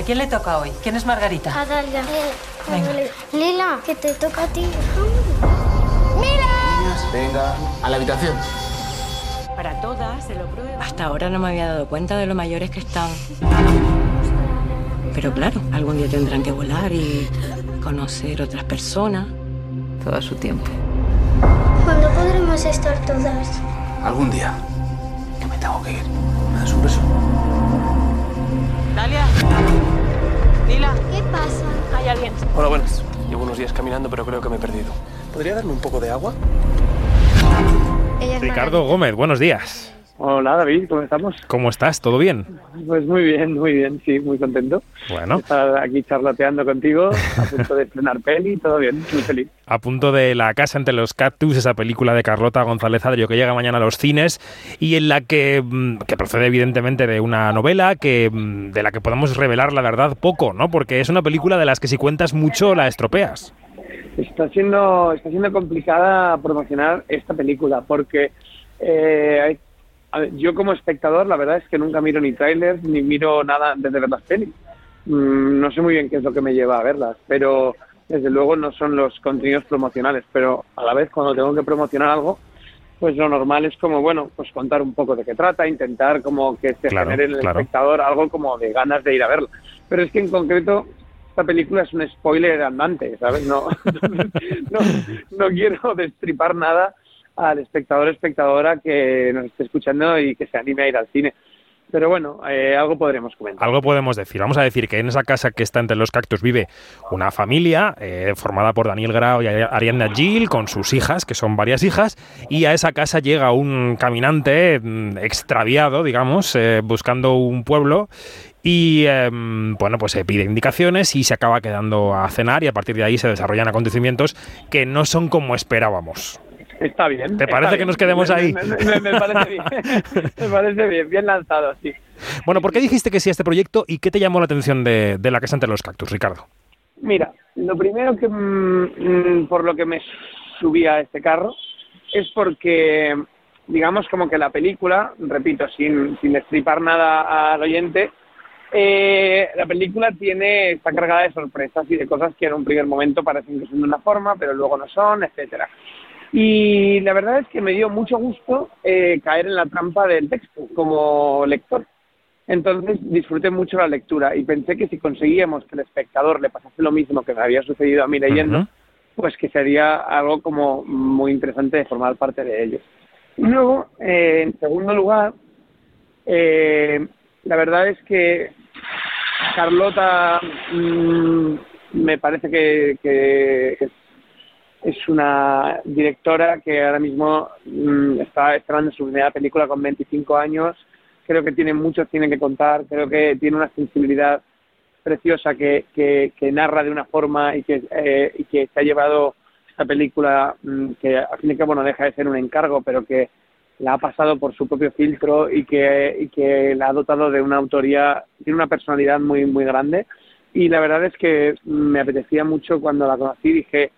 ¿A quién le toca hoy? ¿Quién es Margarita? A Dalia. Venga. Lila, que te toca a ti. Venga, a la habitación. Para todas, se lo prueba. Hasta ahora no me había dado cuenta de lo mayores que están. Pero claro, algún día tendrán que volar y conocer otras personas. Todo a su tiempo. ¿Cuándo podremos estar todas? Algún día. Que me tengo que ir. ¿Me das un beso? Dalia. Lila. ¿Qué pasa? Hay alguien. Hola, buenas. Llevo unos días caminando, pero creo que me he perdido. ¿Podría darme un poco de agua? Ricardo Gómez, buenos días. Hola David, ¿cómo estamos? ¿Cómo estás? ¿Todo bien? Pues muy bien, muy bien, sí, muy contento. Bueno, Estar aquí charlateando contigo, a punto de estrenar peli, todo bien, muy feliz. a punto de La casa entre los cactus, esa película de Carlota González Adrio que llega mañana a los cines y en la que, mm, que procede evidentemente de una novela que mm, de la que podemos revelar la verdad poco, ¿no? Porque es una película de las que si cuentas mucho la estropeas. Está siendo, está siendo complicada promocionar esta película porque eh, hay- ver, yo como espectador la verdad es que nunca miro ni trailers ni miro nada antes de ver las pelis. Mm, no sé muy bien qué es lo que me lleva a verlas, pero desde luego no son los contenidos promocionales, pero a la vez cuando tengo que promocionar algo, pues lo normal es como, bueno, pues contar un poco de qué trata, intentar como que se Claro, genere en el claro. espectador algo como de ganas de ir a verla. Pero es que en concreto esta película es un spoiler andante, ¿sabes? No, no, no quiero destripar nada al espectador espectadora que nos esté escuchando y que se anime a ir al cine. Pero bueno, eh, algo podremos comentar. Algo podemos decir. Vamos a decir que en esa casa que está entre los cactus vive una familia eh, formada por Daniel Grau y Ariadna Gil con sus hijas, que son varias hijas, y a esa casa llega un caminante mm, extraviado, digamos, eh, buscando un pueblo y em, bueno, pues se pide indicaciones y se acaba quedando a cenar y a partir de ahí se desarrollan acontecimientos que no son como esperábamos. Está bien. ¿Te parece que bien. nos quedemos Me- ahí? Me, me- me parece bien. me parece bien, bien lanzado, sí. Bueno, ¿por qué dijiste que sí a este proyecto y qué te llamó la atención de, de la casa entre los cactus, Ricardo? Mira, lo primero que mm, mm, por lo que me subí a este carro es porque, digamos, como que la película, repito, sin, sin destripar nada al oyente, eh, la película tiene está cargada de sorpresas y de cosas que en un primer momento parecen que son de una forma, pero luego no son, etcétera. Y la verdad es que me dio mucho gusto eh, caer en la trampa del texto como lector. Entonces disfruté mucho la lectura y pensé que si conseguíamos que el espectador le pasase lo mismo que me había sucedido a mí leyendo, pues que sería algo como muy interesante de formar parte de ellos. Y luego, eh, en segundo lugar, eh, la verdad es que Carlota mm, me parece que, que es, es una directora que ahora mismo mm, está estrenando su primera película con 25 años. Creo que tiene mucho cine que contar, creo que tiene una sensibilidad preciosa que, que, que narra de una forma y que, eh, y que se ha llevado esta película mm, que al fin y al cabo no deja de ser un encargo, pero que la ha pasado por su propio filtro y que, y que la ha dotado de una autoría, tiene una personalidad muy, muy grande. Y la verdad es que me apetecía mucho cuando la conocí, dije,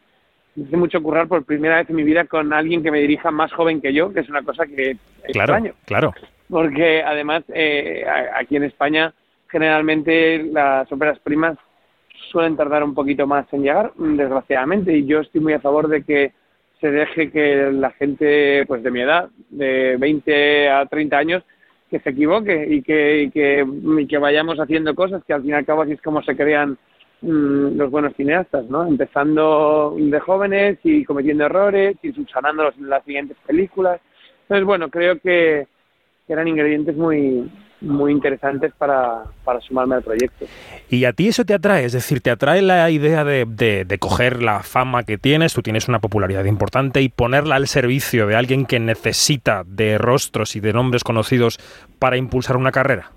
me hace mucho currar por primera vez en mi vida con alguien que me dirija más joven que yo, que es una cosa que Claro, extraño claro. porque además eh, aquí en España generalmente las óperas primas suelen tardar un poquito más en llegar, desgraciadamente, y yo estoy muy a favor de que se deje que la gente pues de mi edad, de 20 a 30 años, que se equivoque y que, y que, y que vayamos haciendo cosas que al fin y al cabo así es como se crean mm, los buenos cineastas, ¿no? Empezando de jóvenes y cometiendo errores y subsanándolos en las siguientes películas. Entonces, bueno, creo que, que eran ingredientes muy muy interesantes para, para sumarme al proyecto. Y a ti eso te atrae, es decir, te atrae la idea de, de- de coger la fama que tienes, tú tienes una popularidad importante y ponerla al servicio de alguien que necesita de rostros y de nombres conocidos para impulsar una carrera.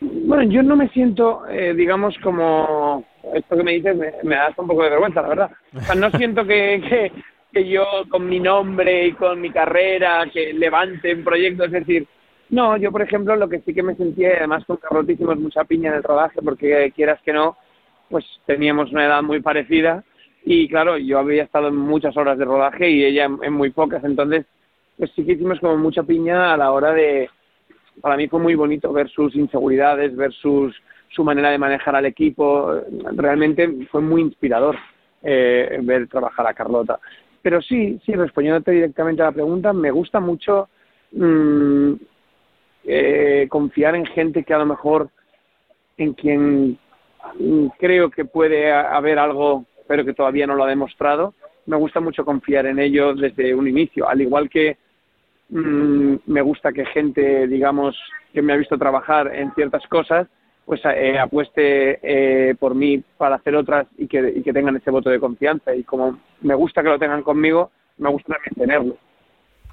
Bueno, yo no me siento, eh, digamos, como esto que me dices, me, me da un poco de vergüenza, la verdad. O sea, no siento que, que, que yo con mi nombre y con mi carrera, que levante un proyecto, es decir, no, yo por ejemplo lo que sí que me sentía, además con Carlota hicimos mucha piña en el rodaje, porque quieras que no, pues teníamos una edad muy parecida y claro, yo había estado en muchas horas de rodaje y ella en, en muy pocas, entonces pues sí que hicimos como mucha piña a la hora de, para mí fue muy bonito ver sus inseguridades, ver sus, su manera de manejar al equipo. Realmente fue muy inspirador eh, ver trabajar a Carlota. Pero sí, sí, respondiéndote directamente a la pregunta, me gusta mucho mm, eh, confiar en gente que a lo mejor en quien creo que puede haber algo, pero que todavía no lo ha demostrado. Me gusta mucho confiar en ellos desde un inicio, al igual que mm, me gusta que gente, digamos, que me ha visto trabajar en ciertas cosas, pues eh, apueste eh, por mí para hacer otras y que, y que tengan ese voto de confianza. Y como me gusta que lo tengan conmigo, me gusta también tenerlo.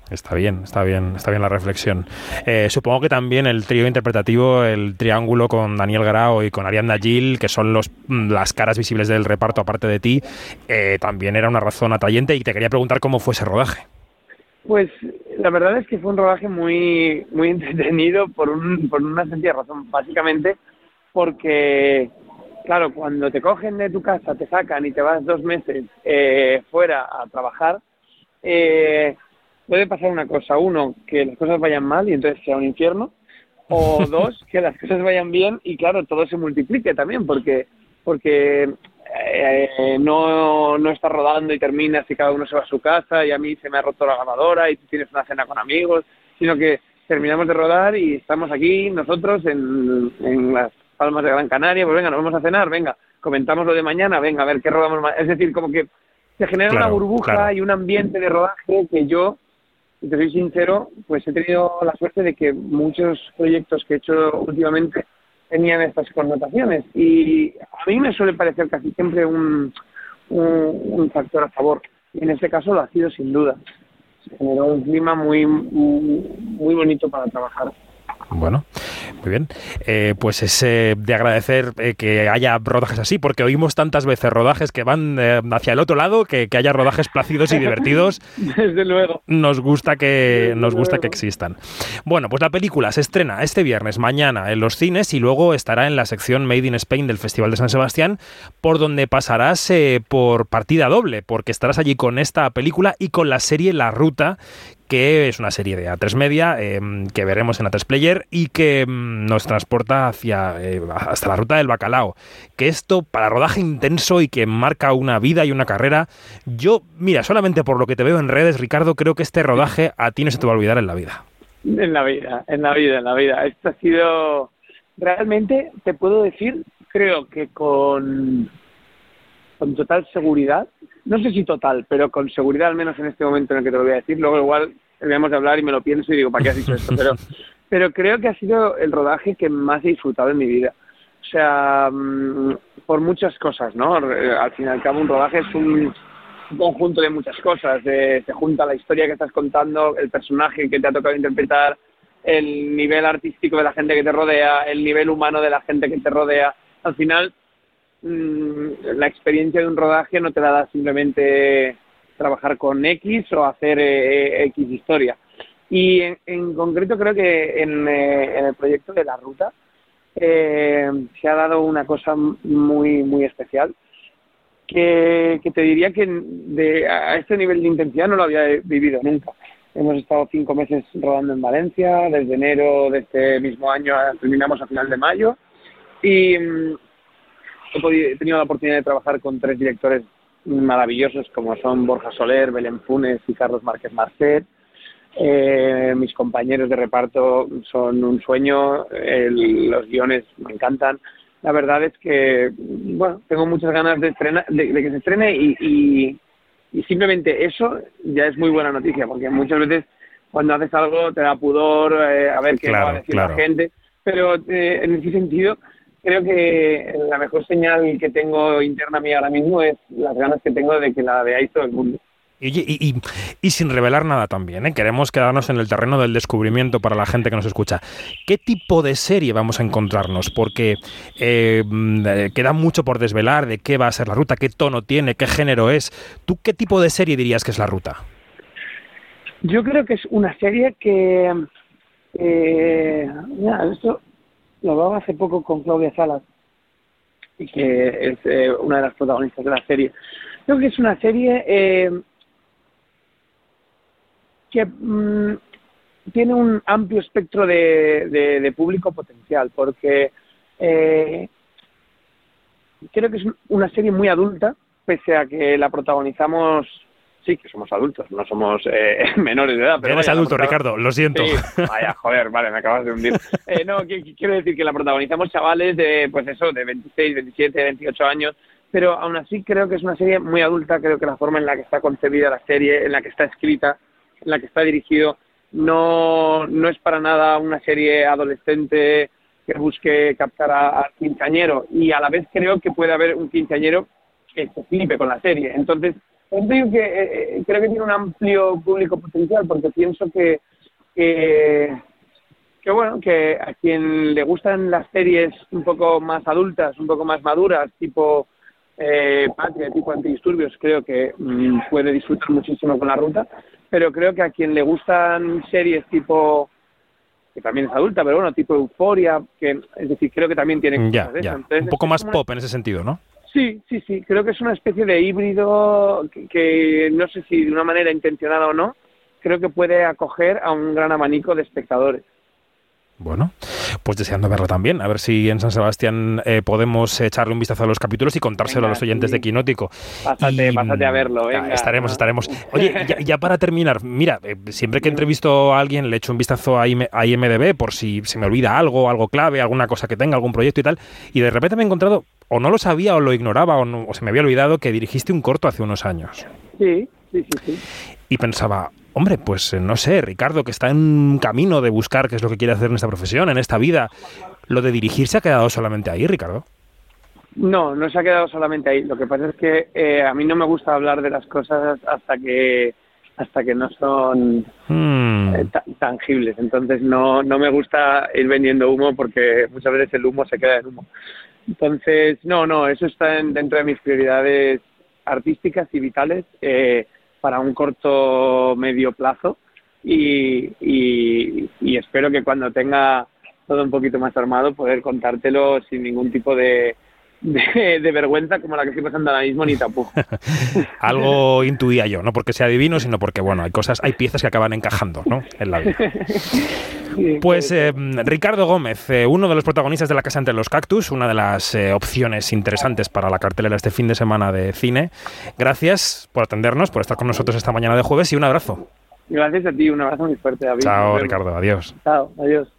Está bien, está bien, está bien la reflexión. Eh, supongo que también el trío interpretativo, el triángulo con Daniel Grau y con Ariadna Gil, que son los, mm, las caras visibles del reparto aparte de ti, eh, también era una razón atrayente y te quería preguntar cómo fue ese rodaje. Pues la verdad es que fue un rodaje muy, muy entretenido por, un, por una sencilla razón. Básicamente porque, claro, cuando te cogen de tu casa, te sacan y te vas dos meses eh, fuera a trabajar, eh, puede pasar una cosa. Uno, que las cosas vayan mal y entonces sea un infierno. O dos, que las cosas vayan bien y, claro, todo se multiplique también, porque, porque eh, no, no estás rodando y terminas y cada uno se va a su casa y a mí se me ha roto la grabadora y tú tienes una cena con amigos, sino que terminamos de rodar y estamos aquí nosotros en, en las Palmas de Gran Canaria, pues venga, nos vamos a cenar, venga, comentamos lo de mañana, venga, a ver qué rodamos más. Es decir, como que se genera una burbuja y un ambiente de rodaje que yo, si te soy sincero, pues he tenido la suerte de que muchos proyectos que he hecho últimamente tenían estas connotaciones y a mí me suele parecer casi siempre un, un, un factor a favor y en este caso lo ha sido sin duda. Se generó un clima muy, muy bonito para trabajar. Bueno, muy bien. Eh, pues es eh, de agradecer eh, que haya rodajes así, porque oímos tantas veces rodajes que van hacia el otro lado, que, que, haya rodajes plácidos y divertidos. Desde luego. Nos gusta que Desde nos gusta luego. que existan. Bueno, pues la película se estrena este viernes, mañana, en los cines y luego estará en la sección Made in Spain del Festival de San Sebastián, por donde pasarás por partida doble, porque estarás allí con esta película y con la serie La Ruta, que es una serie de A3 Media eh, que veremos en A3 Player y que mm, nos transporta hacia eh, hasta la ruta del bacalao. Que esto, para rodaje intenso y que marca una vida y una carrera, yo, mira, solamente por lo que te veo en redes, Ricardo, creo que este rodaje a ti no se te va a olvidar en la vida. En la vida, en la vida, en la vida. Esto ha sido, realmente, te puedo decir, creo que con, con total seguridad, no sé si total, pero con seguridad al menos en este momento en el que te lo voy a decir. Luego igual debemos de hablar y me lo pienso y digo, ¿para qué has dicho esto? Pero, pero creo que ha sido el rodaje que más he disfrutado en mi vida. O sea, por muchas cosas, ¿no? Al fin y al cabo un rodaje es un, un conjunto de muchas cosas. Se junta la historia que estás contando, el personaje que te ha tocado interpretar, el nivel artístico de la gente que te rodea, el nivel humano de la gente que te rodea. Al final la experiencia de un rodaje no te la da simplemente trabajar con X o hacer eh, X historia. Y en, en, concreto creo que en, eh, en, el proyecto de la ruta eh, se ha dado una cosa muy muy especial que, que te diría que de, a este nivel de intensidad no lo había vivido nunca. Hemos estado cinco meses rodando en Valencia, desde enero de este mismo año terminamos a final de mayo y he, podido, he tenido la oportunidad de trabajar con tres directores maravillosos como son Borja Soler, Belén Funes y Carlos Márquez Marcet. Eh, mis compañeros de reparto son un sueño, el, los guiones me encantan. La verdad es que, bueno, tengo muchas ganas de, estrena, de, de que se estrene y, y, y, simplemente eso ya es muy buena noticia, porque muchas veces cuando haces algo te da pudor eh, a ver qué claro, va a decir claro. la gente, pero eh, en ese sentido creo que la mejor señal que tengo interna mía ahora mismo es las ganas que tengo de que la veáis todo el mundo. Y, y, y, sin revelar nada también, ¿eh? queremos quedarnos en el terreno del descubrimiento para la gente que nos escucha. ¿Qué tipo de serie vamos a encontrarnos? Porque eh, queda mucho por desvelar de qué va a ser la ruta, qué tono tiene, qué género es. ¿Tú qué tipo de serie dirías que es la ruta? Yo creo que es una serie que... Eh, mira, esto lo hablaba hace poco con Claudia Salas, y que es eh, una de las protagonistas de la serie. Creo que es una serie eh, que mmm, tiene un amplio espectro de, de, de, público potencial, porque Eh, creo que es una serie muy adulta, pese a que la protagonizamos sí, que somos adultos, no somos eh, menores de edad. Pero Eres adulto, Ricardo, lo siento. Sí, vaya, joder, vale, me acabas de hundir. Eh, no, quiero decir que la protagonizamos chavales de, pues eso, de 26, 27, 28 años, pero aún así creo que es una serie muy adulta, creo que la forma en la que está concebida la serie, en la que está escrita, en la que está dirigido, no, no es para nada una serie adolescente que busque captar al quinceañero y a la vez creo que puede haber un quinceañero que se flipe con la serie. Entonces, que eh, creo que tiene un amplio público potencial porque pienso que, que, bueno, que a quien le gustan las series un poco más adultas, un poco más maduras, tipo eh, Patria, tipo Antidisturbios, creo que mm, puede disfrutar muchísimo con la ruta, pero creo que a quien le gustan series tipo que también es adulta, pero bueno, tipo Euforia, que es decir, creo que también tiene ya, un poco más pop en ese sentido, ¿no? Sí, sí, sí. Creo que es una especie de híbrido que, no sé si de una manera intencionada o no, creo que puede acoger a un gran abanico de espectadores. Bueno, pues deseando verlo también. A ver si en San Sebastián eh, podemos echarle un vistazo a los capítulos y contárselo a los oyentes de Quinótico. Pásate, pásate a verlo. Venga. Estaremos, estaremos. Oye, ya, para terminar, mira, eh, siempre que entrevisto a alguien le echo un vistazo a, IMDB por si se me olvida algo, algo clave, alguna cosa que tenga, algún proyecto y tal. Y de repente me he encontrado o no lo sabía o lo ignoraba o, se me había olvidado que dirigiste un corto hace unos años. Sí, sí, sí, sí. Y pensaba, hombre, pues eh, no sé, Ricardo, que está en un camino de buscar qué es lo que quiere hacer en esta profesión, en esta vida, ¿lo de dirigir se ha quedado solamente ahí, Ricardo? No, no se ha quedado solamente ahí. Lo que pasa es que eh, a mí no me gusta hablar de las cosas hasta que hasta que no son hmm. eh, tangibles. Entonces no, no me gusta ir vendiendo humo porque muchas veces el humo se queda en humo. Entonces, no, no, eso está dentro de mis prioridades artísticas y vitales eh, para un corto medio plazo y, y, espero que cuando tenga todo un poquito más armado poder contártelo sin ningún tipo de, de, vergüenza como la que estoy pasando ahora mismo ni tampoco. Algo intuía yo, no porque sea divino, sino porque, bueno, hay cosas, hay piezas que acaban encajando, ¿no? En la vida. Pues eh, Ricardo Gómez, eh, uno de los protagonistas de La Casa entre los Cactus, una de las eh, opciones interesantes para la cartelera este fin de semana de cine. Gracias por atendernos, por estar con nosotros esta mañana de jueves y un abrazo. Gracias a ti, un abrazo muy fuerte, David. Chao, Ricardo, adiós. Chao, adiós.